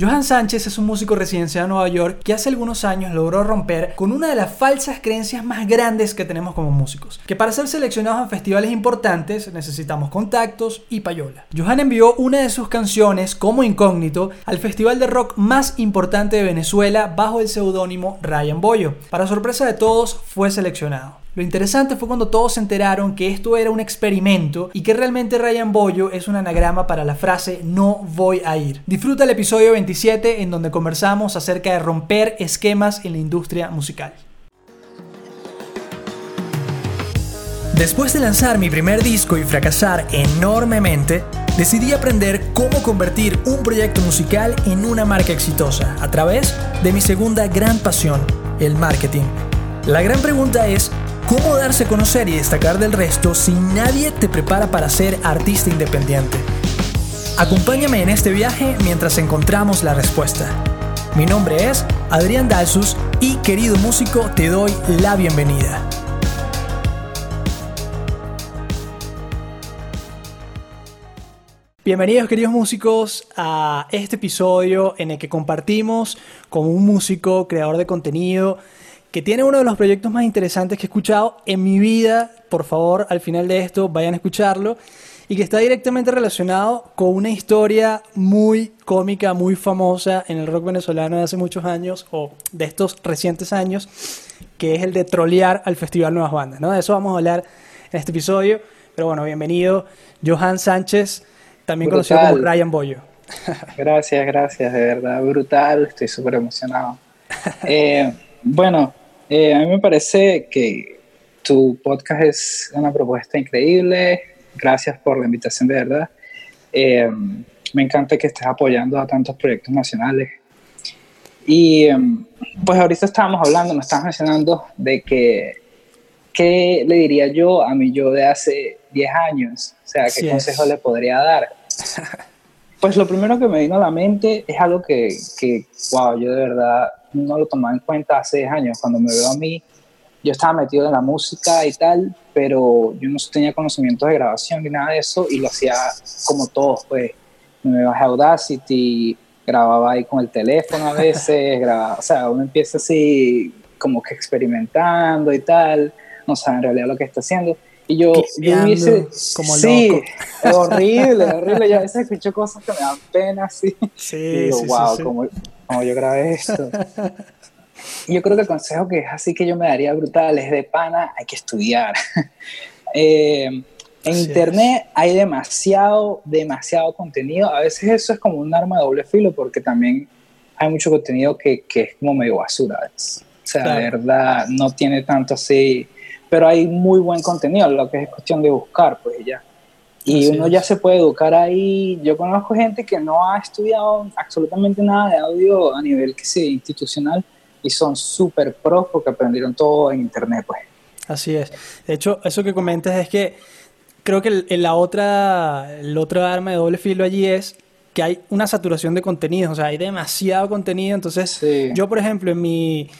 Johan Sánchez es un músico residencial en Nueva York que hace algunos años logró romper con una de las falsas creencias más grandes que tenemos como músicos, que para ser seleccionados en festivales importantes necesitamos contactos y payola. Johan envió una de sus canciones como incógnito al festival de rock más importante de Venezuela bajo el seudónimo Ryan Boyo. Para sorpresa de todos, fue seleccionado. Lo interesante fue cuando todos se enteraron que esto era un experimento y que realmente Ryan Boyo es un anagrama para la frase no voy a ir. Disfruta el episodio 27 en donde conversamos acerca de romper esquemas en la industria musical. Después de lanzar mi primer disco y fracasar enormemente, decidí aprender cómo convertir un proyecto musical en una marca exitosa a través de mi segunda gran pasión, el marketing. La gran pregunta es, ¿Cómo darse a conocer y destacar del resto si nadie te prepara para ser artista independiente? Acompáñame en este viaje mientras encontramos la respuesta. Mi nombre es Adrián Dalsus y querido músico te doy la bienvenida. Bienvenidos queridos músicos a este episodio en el que compartimos con un músico, creador de contenido, que tiene uno de los proyectos más interesantes que he escuchado en mi vida. Por favor, al final de esto vayan a escucharlo. Y que está directamente relacionado con una historia muy cómica, muy famosa en el rock venezolano de hace muchos años, o de estos recientes años, que es el de trolear al Festival Nuevas Bandas. ¿no? De eso vamos a hablar en este episodio. Pero bueno, bienvenido, Johan Sánchez, también conocido como Ryan Boyo. Gracias, gracias, de verdad, brutal, estoy súper emocionado. Eh, bueno, eh, a mí me parece que tu podcast es una propuesta increíble. Gracias por la invitación, de verdad. Eh, me encanta que estés apoyando a tantos proyectos nacionales. Y em, pues ahorita estábamos hablando, me estabas mencionando de que, ¿qué le diría yo a mi yo de hace 10 años? O sea, ¿qué consejo le podría dar? Pues lo primero que me vino a la mente es algo que, que, wow, yo de verdad no lo tomaba en cuenta hace 10 años. Cuando me veo a mí, yo estaba metido en la música y tal, pero yo no tenía conocimientos de grabación ni nada de eso y lo hacía como todos, pues. Me bajé a Audacity, grababa ahí con el teléfono a veces, grababa, o sea, uno empieza así como que experimentando y tal, no sabe en realidad lo que está haciendo. Y yo, yo hubiese, como sí, loco. horrible, horrible. Yo a veces escucho cosas que me dan pena, así. Sí, y digo, sí, wow, sí, como, como yo grabé esto. yo creo que el consejo que es así que yo me daría brutal es de pana, hay que estudiar. eh, en así internet es. hay demasiado, demasiado contenido. A veces eso es como un arma de doble filo porque también hay mucho contenido que, que es como medio basura. O sea, claro. verdad, no tiene tanto así pero hay muy buen contenido, lo que es cuestión de buscar, pues ya. Y Así uno es. ya se puede educar ahí. Yo conozco gente que no ha estudiado absolutamente nada de audio a nivel que sea institucional y son súper pros porque aprendieron todo en internet, pues. Así es. De hecho, eso que comentas es que creo que el, la otra, el otro arma de doble filo allí es que hay una saturación de contenido, o sea, hay demasiado contenido. Entonces, sí. yo, por ejemplo, en mi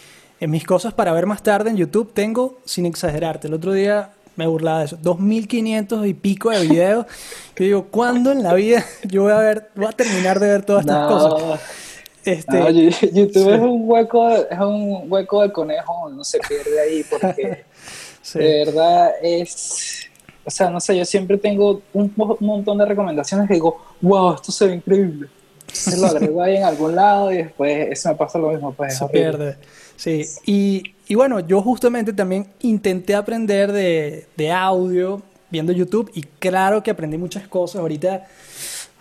en mis cosas para ver más tarde en YouTube tengo, sin exagerarte, el otro día me burlaba de eso, 2500 y pico de videos. Yo digo, ¿cuándo en la vida yo voy a ver, voy a terminar de ver todas estas no, cosas? Este, no, YouTube sí. es un hueco, es un hueco de conejo, no se pierde ahí porque sí. de verdad es, o sea, no sé, yo siempre tengo un montón de recomendaciones que digo, wow, esto se ve increíble. Se lo agrego ahí en algún lado y después eso me pasa lo mismo, pues se pierde. Sí, y, y, bueno, yo justamente también intenté aprender de, de, audio viendo YouTube y claro que aprendí muchas cosas. Ahorita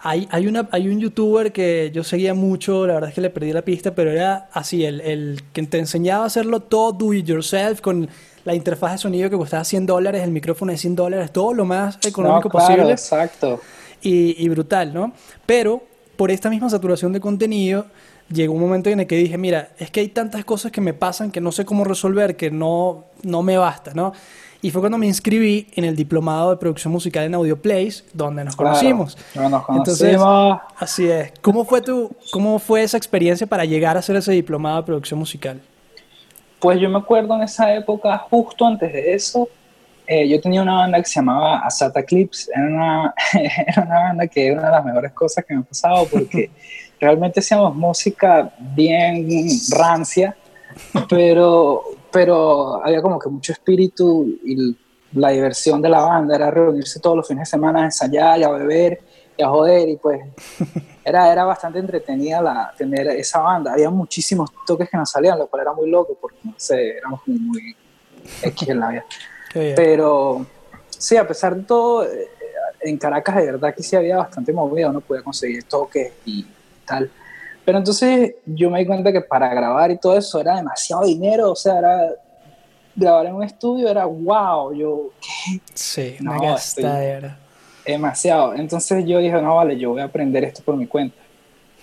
hay, hay, una, hay un youtuber que yo seguía mucho, la verdad es que le perdí la pista, pero era así, el, el que te enseñaba a hacerlo todo do it yourself con la interfaz de sonido que costaba 100 dólares, el micrófono de 100 dólares, todo lo más económico no, claro, posible. Exacto. Y, y brutal, ¿no? Pero por esta misma saturación de contenido llegó un momento en el que dije, mira, es que hay tantas cosas que me pasan que no sé cómo resolver, que no, no me basta, ¿no? Y fue cuando me inscribí en el diplomado de producción musical en Audio Place, donde nos claro, conocimos. Nos conocimos. Entonces, así es. ¿Cómo fue, tu, ¿Cómo fue esa experiencia para llegar a hacer ese diplomado de producción musical? Pues yo me acuerdo en esa época, justo antes de eso, eh, yo tenía una banda que se llamaba Asata Clips. Era una, era una banda que era una de las mejores cosas que me ha pasado porque realmente hacíamos música bien rancia, pero, pero había como que mucho espíritu y la diversión de la banda era reunirse todos los fines de semana a ensayar y a beber y a joder y pues era, era bastante entretenida la, tener esa banda. Había muchísimos toques que nos salían, lo cual era muy loco porque no sé, éramos como muy X en la vida. Pero sí, a pesar de todo, eh, en Caracas de verdad que sí había bastante movida, uno podía conseguir toques y tal. Pero entonces yo me di cuenta que para grabar y todo eso era demasiado dinero, o sea, era grabar en un estudio era wow, yo ¿qué? Sí, no, era demasiado. Entonces yo dije, no, vale, yo voy a aprender esto por mi cuenta.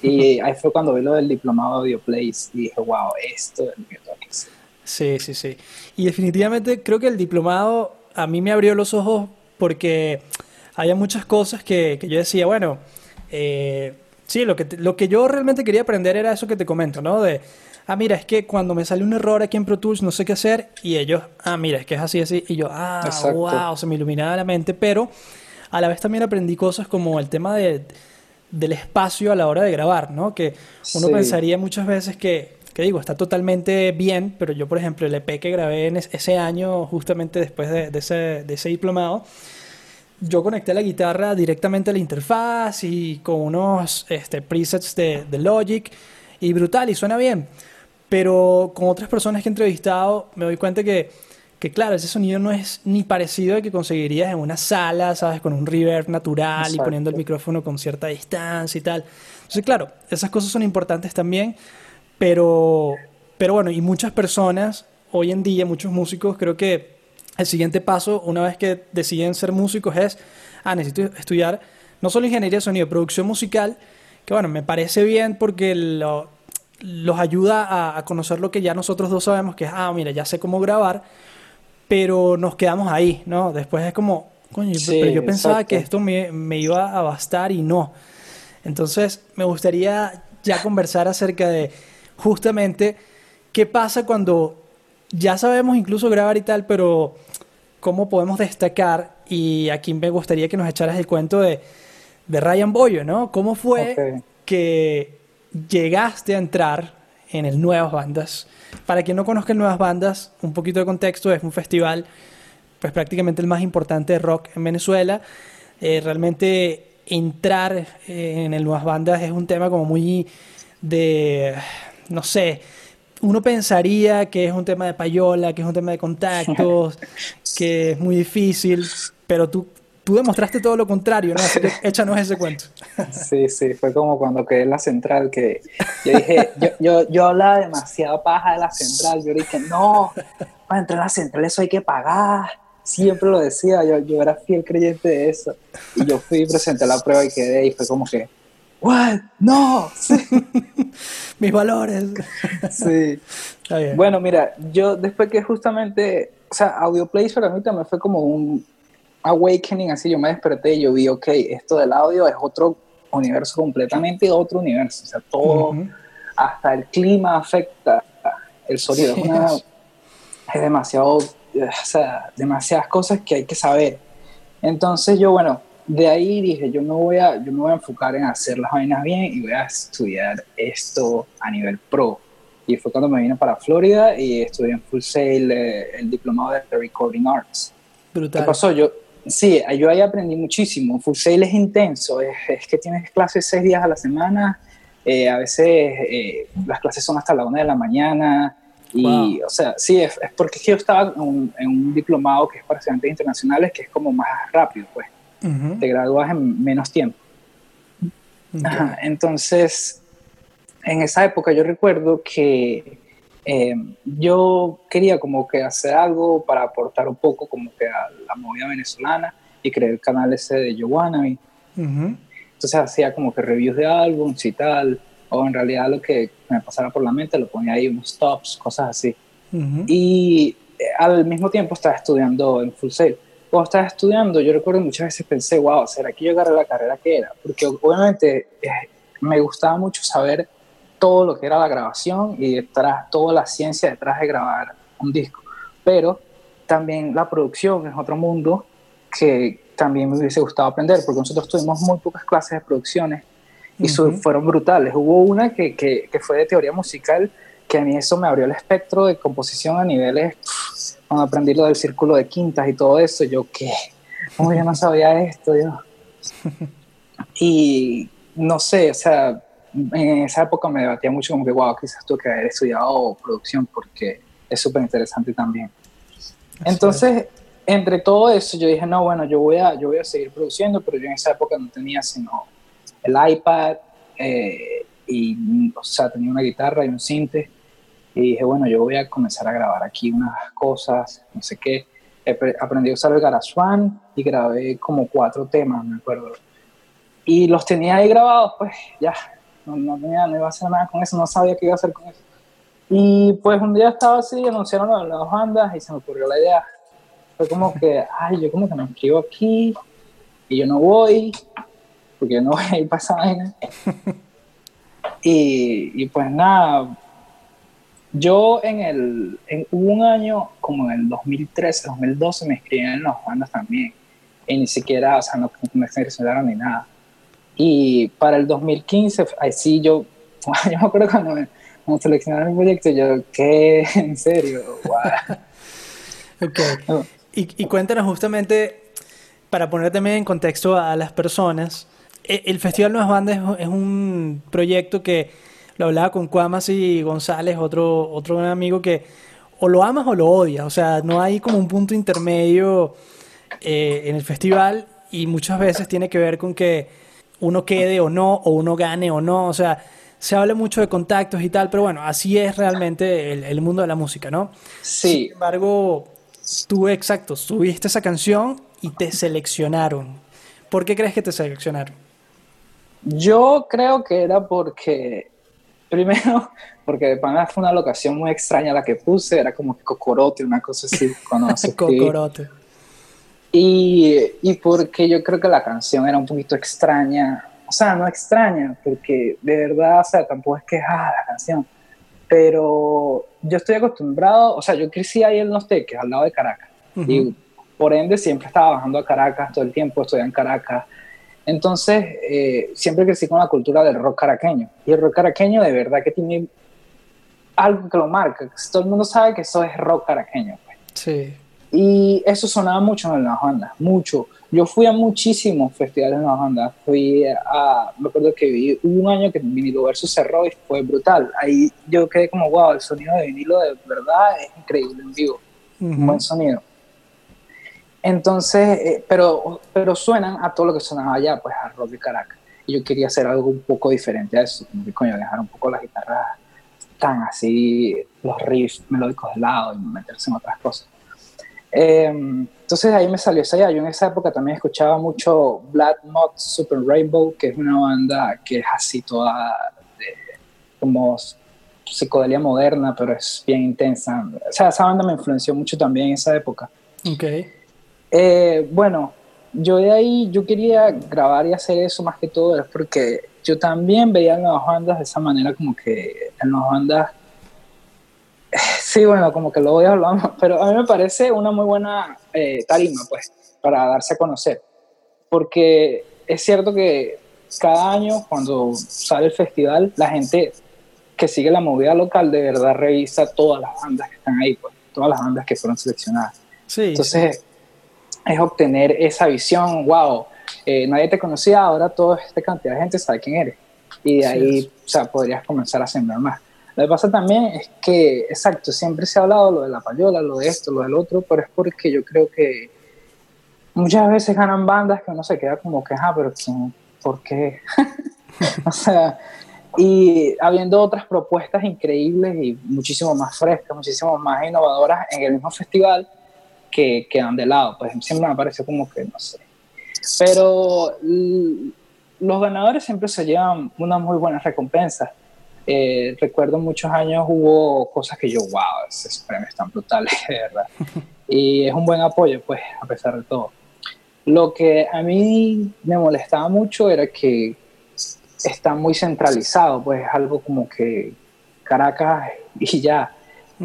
Y ahí fue cuando vi lo del diplomado de Audioplays y dije, wow, esto es lo que tengo que hacer. Sí, sí, sí. Y definitivamente creo que el diplomado a mí me abrió los ojos porque había muchas cosas que, que yo decía, bueno, eh, sí, lo que, lo que yo realmente quería aprender era eso que te comento, ¿no? De, ah, mira, es que cuando me sale un error aquí en Pro Tools no sé qué hacer, y ellos, ah, mira, es que es así, así, y yo, ah, wow, se me iluminaba la mente, pero a la vez también aprendí cosas como el tema de, del espacio a la hora de grabar, ¿no? Que uno pensaría muchas veces que, que digo, está totalmente bien, pero yo, por ejemplo, el EP que grabé en ese año, justamente después de, de, ese, de ese diplomado, yo conecté la guitarra directamente a la interfaz y con unos este, presets de, de, Logic y brutal y suena bien. Pero con otras personas que he entrevistado me doy cuenta que, que, claro, ese sonido no es ni parecido al que conseguirías en una sala, ¿sabes? Con un reverb natural y poniendo el micrófono con cierta distancia y tal. Entonces, claro, esas cosas son importantes también, pero, pero bueno, y muchas personas, hoy en día, muchos músicos, creo que el siguiente paso, una vez que deciden ser músicos, es, ah, necesito estudiar no solo ingeniería de sonido, producción musical, que bueno, me parece bien porque los ayuda a, conocer lo que ya nosotros dos sabemos, que es, ah, mira, ya sé cómo grabar, pero nos quedamos ahí, ¿no? Después es como, coño, pero yo pensaba que esto me, me iba a bastar y no. Entonces, me gustaría ya conversar acerca de justamente qué pasa cuando ya sabemos incluso grabar y tal, pero cómo podemos destacar, y aquí me gustaría que nos echaras el cuento de, de Ryan Boyo, ¿no? ¿Cómo fue que llegaste a entrar en el Nuevas Bandas? Para quien no conozca el Nuevas Bandas, un poquito de contexto, es un festival pues prácticamente el más importante de rock en Venezuela. Eh, realmente entrar en el Nuevas Bandas es un tema como muy de, no sé, uno pensaría que es un tema de payola, que es un tema de contactos, que es muy difícil, pero tú, tú demostraste todo lo contrario, ¿no? Así que échanos ese cuento. Sí, sí, fue como cuando quedé en la central, que yo dije, yo, yo, yo hablaba demasiado paja de la central, yo dije, no, para entrar a la central eso hay que pagar, siempre lo decía, yo, yo era fiel creyente de eso, y yo fui, presenté la prueba y quedé, y fue como que, ¿What? No. Mis valores. sí. Bueno, mira, yo después que justamente, o sea, Audio Plays para mí también fue como un awakening, así yo me desperté y yo vi, ok, esto del audio es otro universo completamente otro universo, o sea, todo, hasta el clima afecta el sonido, es, es demasiado, o sea, demasiadas cosas que hay que saber. Entonces yo, bueno, de ahí dije, yo me, voy a, yo me voy a enfocar en hacer las vainas bien y voy a estudiar esto a nivel pro. Y fue cuando me vine para Florida y estudié en Full Sail eh, el diplomado de Recording Arts. Brutal. ¿Qué pasó? Yo, sí, yo ahí aprendí muchísimo. Full Sail es intenso, es, es que tienes clases seis días a la semana, eh, a veces eh, las clases son hasta la una de la mañana. Y, o sea, sí, es, es porque yo estaba en un, en un, diplomado que es para estudiantes internacionales, que es como más rápido, pues te gradúas en menos tiempo. entonces, en esa época yo recuerdo que eh, yo quería como que hacer algo para aportar un poco como que a la movida venezolana y creé el canal ese de Joanna. y Entonces hacía como que reviews de álbumes y tal, o en realidad lo que me pasara por la mente lo ponía ahí unos tops, cosas así. Y eh, al mismo tiempo estaba estudiando en Full Sail cuando estaba estudiando, yo recuerdo muchas veces pensé, wow, ¿será que yo agarré la carrera que era? Porque obviamente eh, me gustaba mucho saber todo lo que era la grabación y detrás, toda la ciencia detrás de grabar un disco. Pero también la producción es otro mundo que también me hubiese gustado aprender, porque nosotros tuvimos muy pocas clases de producciones y fueron brutales. Hubo una que, que, que, fue de teoría musical, que a mí eso me abrió el espectro de composición a niveles, cuando aprendí lo del círculo de quintas y todo eso, yo qué, como yo no sabía esto, yo. Y no sé, o sea, en esa época me debatía mucho como que, wow, quizás tuve que haber estudiado producción porque es súper interesante también. Entonces, entre todo eso, yo dije, no, bueno, yo voy, a, yo voy a seguir produciendo, pero yo en esa época no tenía sino el iPad eh, y, o sea, tenía una guitarra y un cinte. Y dije, bueno, yo voy a comenzar a grabar aquí unas cosas, no sé qué. Aprendí a usar el GarageBand y grabé como cuatro temas, me acuerdo. Y los tenía ahí grabados, pues ya, no, no, tenía, no iba a hacer nada con eso, no sabía qué iba a hacer con eso. Y pues un día estaba así, anunciaron las bandas y se me ocurrió la idea. Fue como que, ay, yo como que me inscribo aquí y yo no voy, porque yo no voy a ir para esa vaina. y, y, pues nada, yo en el, en, un año, como en el 2013, 2012, me inscribí en las bandas también. Y ni siquiera, o sea, no me seleccionaron ni nada. Y para el 2015, ahí sí yo, yo me acuerdo cuando me, cuando seleccionaron el proyecto, yo, ¿qué? ¿En serio? Wow. ok. Y, y, cuéntanos justamente, para poner también en contexto a las personas, e, el Festival Nuevas Bandas es un proyecto que lo hablaba con Cuamas y González, otro, otro amigo que o lo amas o lo odias, o sea, no hay como un punto intermedio eh, en el festival y muchas veces tiene que ver con que uno quede o no, o uno gane o no, o sea, se habla mucho de contactos y tal, pero bueno, así es realmente el, mundo de la música, ¿no? Sí. Sin embargo, tú, exacto, subiste esa canción y te seleccionaron. ¿Por qué crees que te seleccionaron? Yo creo que era porque, primero, porque de pana fue una locación muy extraña la que puse, era como que cocorote, una cosa así. cocorote. Y, y porque yo creo que la canción era un poquito extraña, o sea, no extraña, porque de verdad, o sea, tampoco es que, ah, la canción, pero yo estoy acostumbrado, o sea, yo crecí ahí en Los Teques, al lado de Caracas, y por ende siempre estaba bajando a Caracas todo el tiempo, estoy en Caracas, entonces eh, siempre crecí con la cultura del rock caraqueño, y el rock caraqueño de verdad que tiene algo que lo marca, todo el mundo sabe que eso es rock caraqueño. Pues. Sí. Y eso sonaba mucho en las bandas, mucho. Yo fui a muchísimos festivales en las bandas. Fui a, me acuerdo que vi un año que Vinilo Versus cerró y fue brutal. Ahí yo quedé como, wow, el sonido de vinilo de verdad es increíble en vivo. Un buen sonido. Entonces, eh, pero, pero suenan a todo lo que sonaba allá, pues a rock de Caracas. Y yo quería hacer algo un poco diferente a eso, como que coño, dejar un poco las guitarras tan así, los riffs melódicos de lado y meterse en otras cosas. Em, entonces ahí me salió esa idea. Yo en esa época también escuchaba mucho Black Mod Super Rainbow, que es una banda que es así toda como psicodelia moderna, pero es bien intensa. O sea, esa banda me influenció mucho también en esa época. Ok. Eh, bueno, yo de ahí, yo quería grabar y hacer eso más que todo, es porque yo también veía nuevas bandas de esa manera, como que en las bandas Sí, bueno, como que lo voy a hablar, pero a mí me parece una muy buena eh, tarima, pues, para darse a conocer. Porque es cierto que cada año, cuando sale el festival, la gente que sigue la movida local de verdad revisa todas las bandas que están ahí, pues, todas las bandas que fueron seleccionadas. Sí, Entonces, es obtener esa visión, wow, eh, nadie te conocía, ahora toda esta cantidad de gente sabe quién eres. Y de ahí, o sea, podrías comenzar a sembrar más. Lo que pasa también es que, exacto, siempre se ha hablado lo de la payola, lo de esto, lo del otro, pero es porque yo creo que muchas veces ganan bandas que uno se queda como que, ah, pero ¿por qué? o sea, y habiendo otras propuestas increíbles y muchísimo más frescas, muchísimo más innovadoras en el mismo festival que quedan de lado, pues siempre me parece como que, no sé. Pero los ganadores siempre se llevan unas muy buenas recompensas eh, recuerdo muchos años hubo cosas que yo, wow, esos premios están brutales, de verdad. Y es un buen apoyo, pues, a pesar de todo. Lo que a mí me molestaba mucho era que está muy centralizado, pues es algo como que Caracas y ya,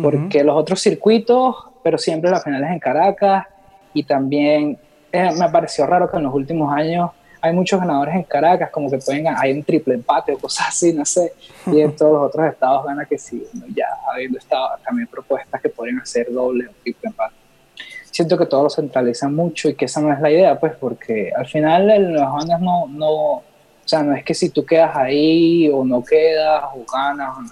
porque los otros circuitos, pero siempre las finales en Caracas y también eh, me pareció raro que en los últimos años hay muchos ganadores en Caracas, como que pueden, hay un triple empate o cosas así, no sé, y en todos los otros estados gana que sí, ya habiendo estado también propuestas que pueden hacer doble o triple empate. Siento que todo lo centralizan mucho y que esa no es la idea, pues, porque al final las bandas no, no, o sea, no es que si tú quedas ahí o no quedas o ganas, o no,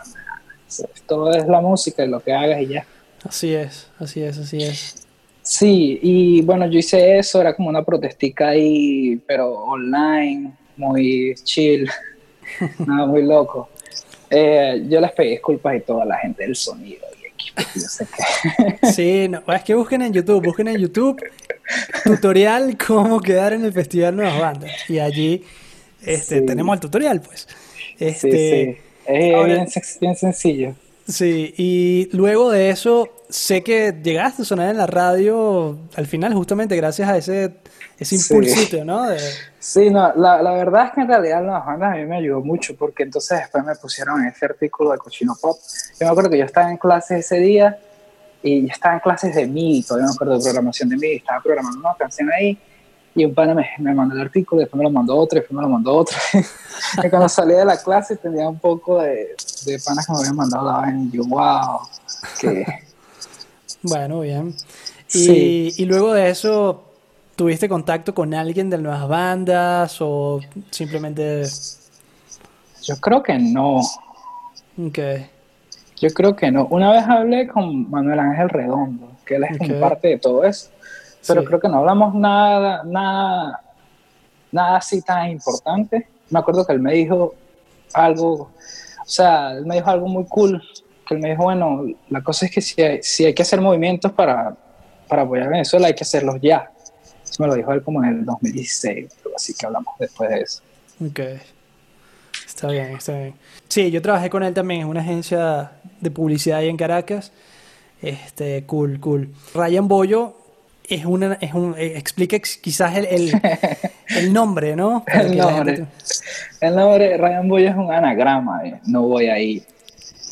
todo es la música y lo que hagas y ya. Así es, así es, así es. Sí, y bueno, yo hice eso, era como una protestica ahí, pero online, muy chill, nada muy loco. Eh, yo les pedí disculpas y toda la gente del sonido y equipo, yo sé que... sí, no, es que busquen en YouTube, busquen en YouTube tutorial cómo quedar en el Festival Nuevas Bandas. Y allí este, tenemos el tutorial, pues. Este, sí, sí. Es bien sencillo. Sí, y luego de eso, sé que llegaste a sonar en la radio al final, justamente gracias a ese, ese impulsito, ¿no? Sí, no, la, la, verdad es que en realidad las bandas a mí me ayudó mucho, porque entonces después me pusieron ese artículo de Cochino Pop. Yo me acuerdo que yo estaba en clases ese día y estaba en clases de MIDI, todavía me acuerdo de programación de MIDI, estaba programando una canción ahí y un pana me, me, mandó el artículo, después me lo mandó otro, después me lo mandó otro. y cuando salí de la clase tenía un poco de, de panas que me habían mandado la vaina y yo, wow, que... bueno, bien. Y, y luego de eso, ¿tuviste contacto con alguien de nuevas bandas o simplemente...? Yo creo que no. Ok. Yo creo que no. Una vez hablé con Manuel Ángel Redondo, que él es parte de todo eso pero creo que no hablamos nada, nada, nada así tan importante. Me acuerdo que él me dijo algo, o sea, él me dijo algo muy cool, que él me dijo, bueno, la cosa es que si hay, si hay que hacer movimientos para, para apoyar a Venezuela, hay que hacerlos ya. Eso me lo dijo él como en el 2016, así que hablamos después de eso. Ok. Está bien, está bien. Sí, yo trabajé con él también en una agencia de publicidad ahí en Caracas. Este, cool, cool. Ryan Boyo es una, es un, eh, explica quizás el, el, nombre, ¿no? el nombre. El nombre Ryan Boy es un anagrama, no voy a ir.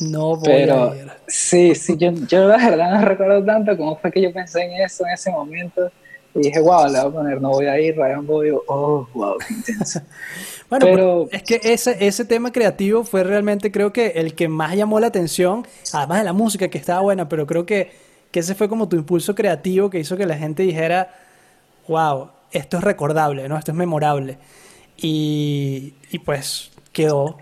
No voy a ir. Sí, sí, yo, yo la verdad no recuerdo tanto cómo fue que yo pensé en eso en ese momento. Y dije, wow, le voy a poner no voy a ir, Ryan Boy, oh, wow, qué intenso. bueno, pero es que ese, ese tema creativo fue realmente, creo que el que más llamó la atención, además de la música que estaba buena, pero creo que que ese fue como tu impulso creativo que hizo que la gente dijera, wow, esto es recordable, ¿no? Esto es memorable. Y, pues quedó,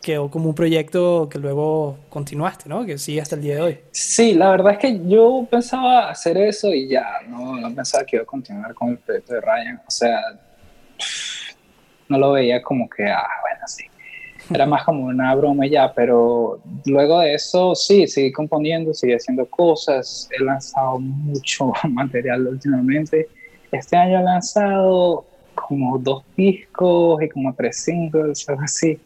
quedó como un proyecto que luego continuaste, ¿no? Que sigue hasta el día de hoy. Sí, la verdad es que yo pensaba hacer eso y ya, no, no pensaba que iba a continuar con el proyecto de Ryan. O sea, no lo veía como que, ah, bueno, sí era más como una broma ya, pero luego de eso sí, seguí componiendo, seguí haciendo cosas, he lanzado mucho material últimamente. Este año he lanzado como dos discos y como tres singles, algo así.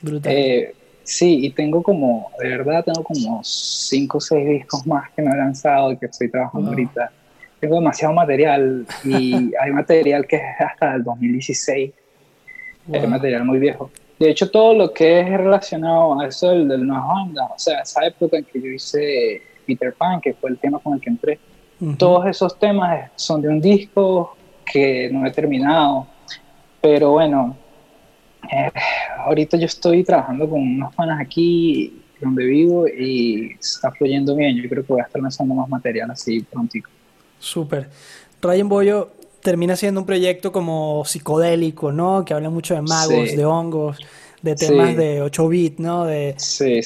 Brutal. Eh, sí, y tengo como, de verdad, tengo como cinco o seis discos más que no he lanzado y que estoy trabajando ahorita. Tengo demasiado material y hay material que es hasta el 2016. Es material muy viejo. De hecho, todo lo que es relacionado a eso del, del Nueva Banda, o sea, esa época en que yo hice Peter Pan, que fue el tema con el que entré, todos esos temas son de un disco que no he terminado. Pero bueno, eh, ahorita yo estoy trabajando con unos panas aquí donde vivo y está fluyendo bien. Yo creo que voy a estar lanzando más material así prontico. Súper. Ryan Boyo, termina siendo un proyecto como psicodélico, ¿no? Que habla mucho de magos, de hongos, de temas de 8 bits, ¿no? De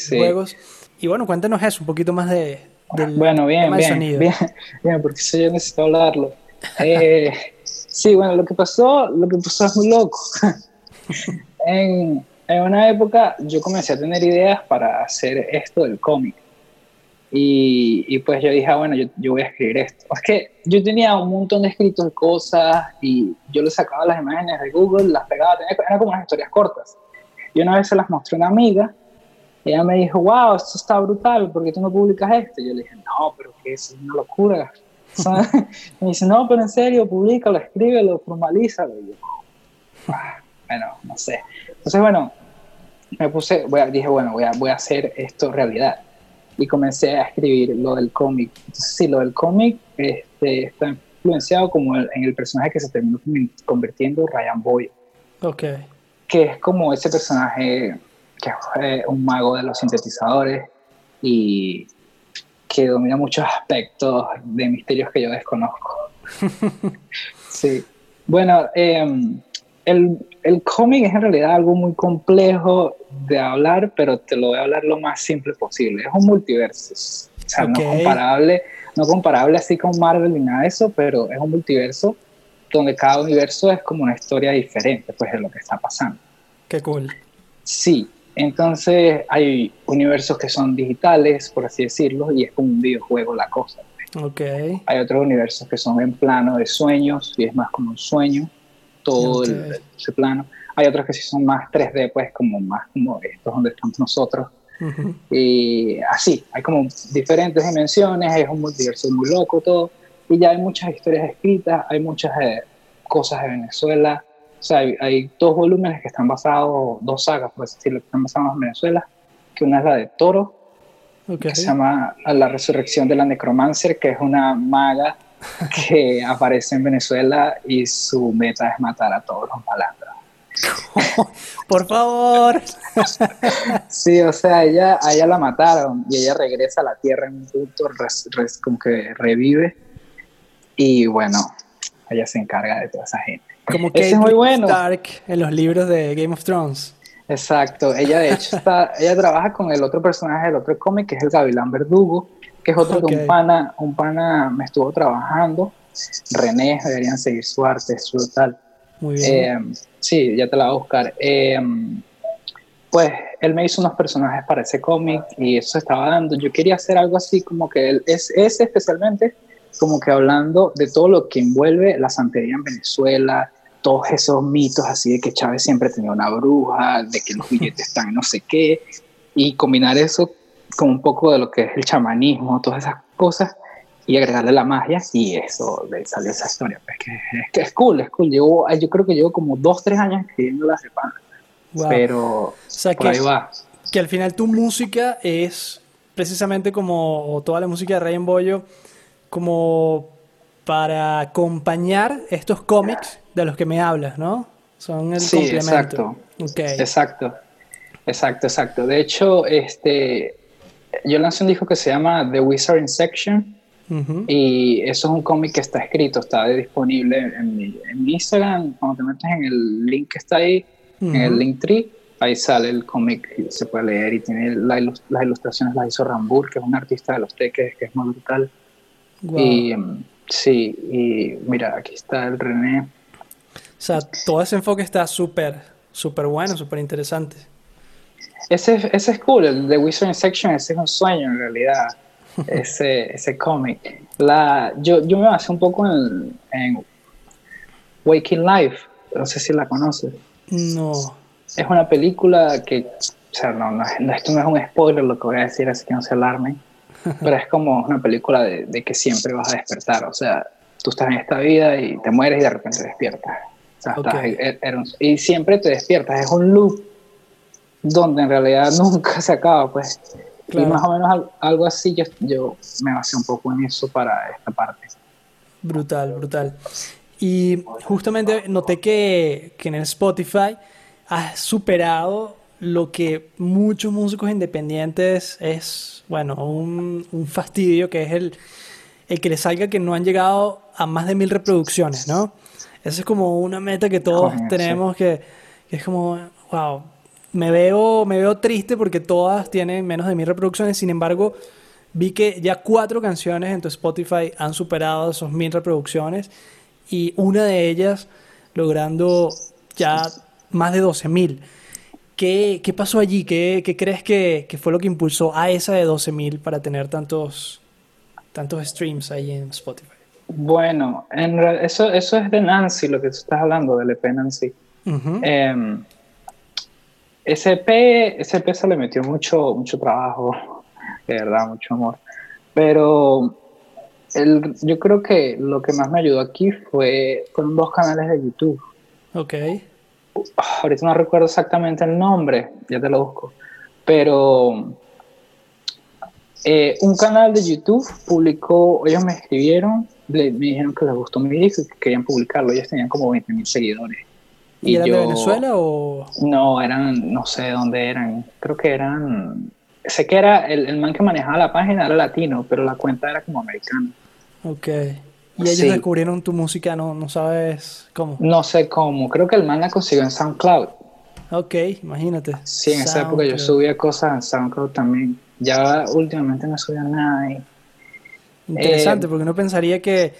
juegos. Y bueno, cuéntanos eso, un poquito más de, del bueno, bien, bien, sonido. bien, bien, porque eso yo necesito hablarlo. Eh, sí, bueno, lo que pasó, lo que pasó es muy loco. en, en una época yo comencé a tener ideas para hacer esto del cómic. Y, y, pues yo dije, ah, bueno, yo, yo, voy a escribir esto. Es que yo tenía un montón de escritos de cosas y yo le sacaba las imágenes de Google, las pegaba, tenía, eran como unas historias cortas. Y una vez se las mostré a una amiga, ella me dijo, wow, esto está brutal, ¿por qué tú no publicas esto? Y yo le dije, no, pero que es una locura. me dice, no, pero en serio, públicalo, escríbelo, formalízalo. Y yo, ah, bueno, no sé. Entonces, bueno, me puse, voy a, dije, bueno, voy a, voy a hacer esto realidad y comencé a escribir lo del cómic. Entonces, sí, lo del cómic este, está influenciado como en el personaje que se terminó convirtiendo Ryan Boy. Ok. Que es como ese personaje que es un mago de los sintetizadores y que domina muchos aspectos de misterios que yo desconozco. sí. Bueno, em, el, el cómic es en realidad algo muy complejo de hablar, pero te lo voy a hablar lo más simple posible. Es un multiverso. O sea, no comparable, no comparable así con Marvel ni nada de eso, pero es un multiverso donde cada universo es como una historia diferente, pues, de lo que está pasando. Qué cool. Sí, entonces hay universos que son digitales, por así decirlo, y es como un videojuego la cosa. Okay. Hay otros universos que son en plano de sueños y es más como un sueño, todo ese plano. Hay otros que sí son más 3D, pues como más como estos donde estamos nosotros. Y así, hay como diferentes dimensiones, es un multiverso muy loco todo. Y ya hay muchas historias escritas, hay muchas eh, cosas de Venezuela. O sea, hay, dos volúmenes que están basados, dos sagas, por decirlo, que están basados en Venezuela. Que una es la de Toro, que se llama La Resurrección de la Necromancer, que es una maga que aparece en Venezuela y su meta es matar a todos los malandros. Por favor. Sí, o sea, ella, a ella la mataron y ella regresa a la Tierra en un punto, como que revive. Y bueno, ella se encarga de toda esa gente. Como que es muy bueno. Stark en los libros de Game of Thrones. Exacto, ella de hecho está, ella trabaja con el otro personaje del otro cómic, que es el Gavilán Verdugo, que es otro que un pana, un pana me estuvo trabajando. René, deberían seguir su arte, es brutal. Muy bien. Eh, sí, ya te la voy a buscar. Eh, pues él me hizo unos personajes para ese cómic y eso estaba dando. Yo quería hacer algo así como que él, es, ese especialmente, como que hablando de todo lo que envuelve la santería en Venezuela, todos esos mitos así de que Chávez siempre tenía una bruja, de que los billetes están no sé qué, y combinar eso con un poco de lo que es el chamanismo, todas esas cosas, y agregarle la magia, y eso le salió esa historia. Pues que, es que es cool, es cool. Llevo, yo creo que llevo como dos, tres años escribiendo la semana. Pero o sea, por que, ahí va. Que al final tu música es precisamente como toda la música de Rey Bollo, como para acompañar estos cómics de los que me hablas, ¿no? Son el sí, Exacto. Exacto. Exacto, exacto. De hecho, este, yo lancé un disco que se llama The Wizard in Section. Y eso es un cómic que está escrito, está disponible en mi, Instagram. Cuando te metes en el link que está ahí, en el link tree, ahí sale el cómic, se puede leer y tiene las ilustraciones las hizo Rambur, que es un artista de los teques, que es muy brutal. Y em, sí, y mira, aquí está el René. O sea, todo ese enfoque está súper, súper bueno, súper interesante. Ese, ese es cool, el de Wizard Section, ese es un sueño en realidad, ese, ese cómic. La, yo, yo me basé un poco en, en Waking Life, no sé si la conoces. No. Es una película que, o sea, no, no, esto no es un spoiler lo que voy a decir, así que no se alarmen pero es como una película de, de, que siempre vas a despertar, o sea, tú estás en esta vida y te mueres y de repente despiertas. O sea, er, er, y siempre te despiertas, es un loop donde en realidad nunca se acaba, pues. Y más o menos algo así yo, yo me basé un poco en eso para esta parte. Brutal, brutal. Y justamente noté que, que en el Spotify has superado lo que muchos músicos independientes es, bueno, un, un fastidio, que es el, el que les salga que no han llegado a más de mil reproducciones, ¿no? Esa es como una meta que todos tenemos, que, que, es como, wow, me veo, me veo triste porque todas tienen menos de mil reproducciones, sin embargo, vi que ya cuatro canciones en tu Spotify han superado esos mil reproducciones y una de ellas logrando ya más de 12 mil. ¿Qué, ¿Qué, pasó allí? ¿Qué, qué crees que, que, fue lo que impulsó a esa de 12.000 para tener tantos, tantos streams ahí en Spotify? Bueno, en eso, eso es de Nancy, lo que tú estás hablando, del EP Nancy. Em, ese, EP, ese EP se le metió mucho, mucho trabajo, de verdad, mucho amor. Pero el, yo creo que lo que más me ayudó aquí fue con dos canales de YouTube. Ok ahorita no recuerdo exactamente el nombre, ya te lo busco, pero eh, un canal de YouTube publicó, ellos me escribieron, me dijeron que les gustó mi disco y que querían publicarlo, ellos tenían como 20 mil seguidores. ¿Y, eran de Venezuela o...? No, eran, no sé dónde eran. Creo que eran... Sé que era, el, man que manejaba la página era latino, pero la cuenta era como americana. Ok. ¿Y ellos descubrieron tu música? ¿No, ¿No sabes cómo? No sé cómo. Creo que el man la consiguió en SoundCloud. Ok, imagínate. Sí, en esa época yo subía cosas en SoundCloud también. Ya últimamente no subía nada ahí. Interesante, eh, porque uno pensaría que,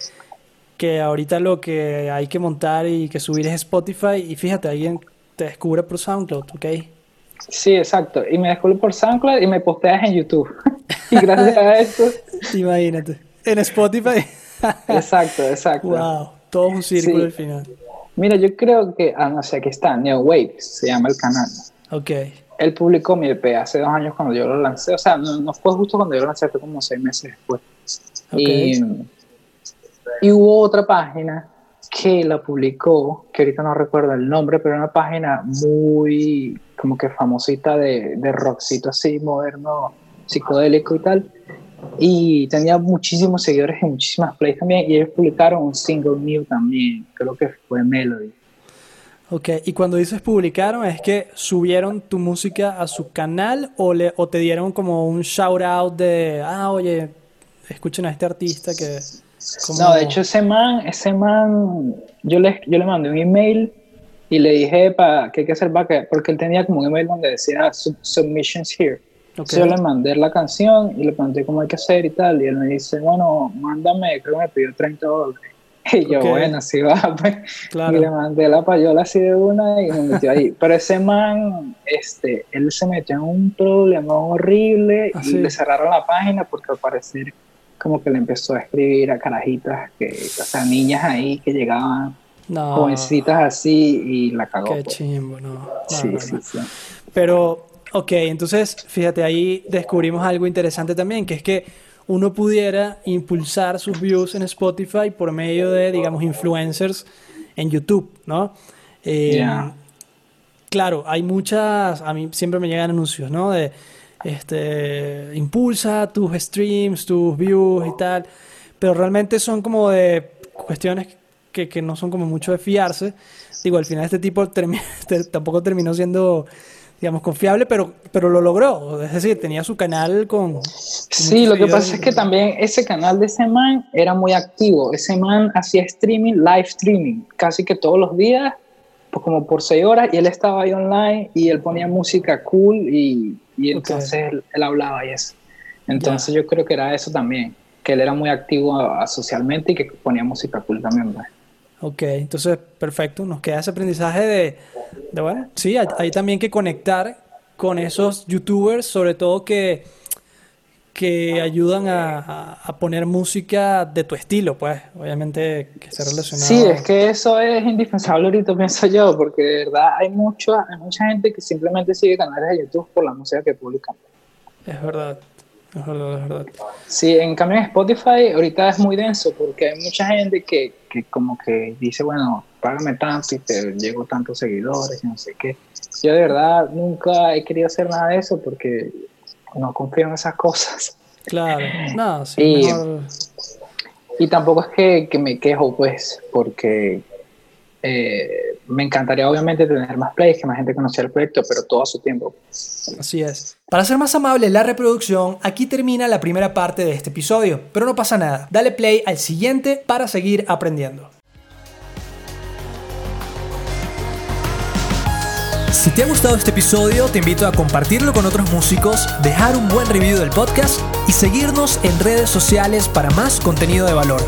que ahorita lo que hay que montar y que subir es Spotify y fíjate, alguien te descubre por SoundCloud, ¿ok? Sí, exacto. Y me descubre por SoundCloud y me posteas en YouTube. y gracias a esto... Imagínate. En Spotify. exacto, exacto. Wow, todo un círculo al final. Mira, yo creo que, ah, no sé, aquí está, Neo Waves, se llama el canal. Ok. Él publicó mi EP hace dos años cuando yo lo lancé, o sea, no, fue justo cuando yo lo lancé, fue como seis meses después. Y, y hubo otra página que la publicó, que ahorita no recuerdo el nombre, pero era una página muy como que famosita de, de rockcito así, moderno, psicodélico y tal y tenía muchísimos seguidores y muchísimas plays también y ellos publicaron un single new también, creo que fue Melody. Ok, y cuando dices publicaron, ¿es que subieron tu música a su canal o, le, o te dieron como un shout out de, ah, oye, escuchen a este artista que... No, de hecho ese man, ese man, yo le, yo le mandé un email y le dije para que hay que hacer para porque él tenía como un email donde decía submissions here. Yo le mandé la canción y le pregunté cómo hay que hacer y tal. Y él me dice, bueno, mándame, creo que me pidió 30 dólares. Y yo, bueno, así va, pues. Y le mandé la payola así de una y me metió ahí. Pero ese man, este, él se metió en un problema horrible ah, y le cerraron la página porque al parecer como que le empezó a escribir a carajitas, que, o sea, niñas ahí que llegaban, jovencitas así y la cagó. Qué pues. chimbo, no. sí, sí, sí. Pero Ok, entonces fíjate, ahí descubrimos algo interesante también, que es que uno pudiera impulsar sus views en Spotify por medio de, digamos, influencers en YouTube, ¿no? Eh, claro, hay muchas, a mí siempre me llegan anuncios, ¿no? De, este, impulsa tus streams, tus views y tal, pero realmente son como de cuestiones que, que no son como mucho de fiarse. Digo, al final este tipo tampoco terminó siendo digamos, confiable, pero, pero lo logró. Es decir, tenía su canal con... sí, lo que pasa es que también ese canal de ese man era muy activo. Ese man hacía streaming, live streaming, casi que todos los días, pues como por seis horas, y él estaba ahí online y él ponía música cool y, y entonces él, hablaba y eso. Entonces yo creo que era eso también, que él era muy activo socialmente y que ponía música cool también. ¿verdad? Ok, entonces perfecto, nos queda ese aprendizaje de, de bueno, sí, hay, también que conectar con esos youtubers, sobre todo que, que ayudan a, poner música de tu estilo, pues, obviamente que esté relacionado. Sí, es que eso es indispensable ahorita, pienso yo, porque de verdad hay, mucho, hay mucha gente que simplemente sigue canales de YouTube por la música que publican. Es verdad. Es verdad, es verdad. Sí, en cambio en Spotify ahorita es muy denso porque hay mucha gente que, que como que dice, bueno, págame tanto y te llego tantos seguidores y no sé qué. Yo de verdad nunca he querido hacer nada de eso porque no confío en esas cosas. Claro, no, sí, y, y tampoco es que, que, me quejo, pues, porque eh, me encantaría obviamente tener más plays, que más gente conociera el proyecto, pero todo a su tiempo. Así es. Para ser más amable la reproducción, aquí termina la primera parte de este episodio, pero no pasa nada. Dale play al siguiente para seguir aprendiendo. Si te ha gustado este episodio, te invito a compartirlo con otros músicos, dejar un buen review del podcast y seguirnos en redes sociales para más contenido de valor.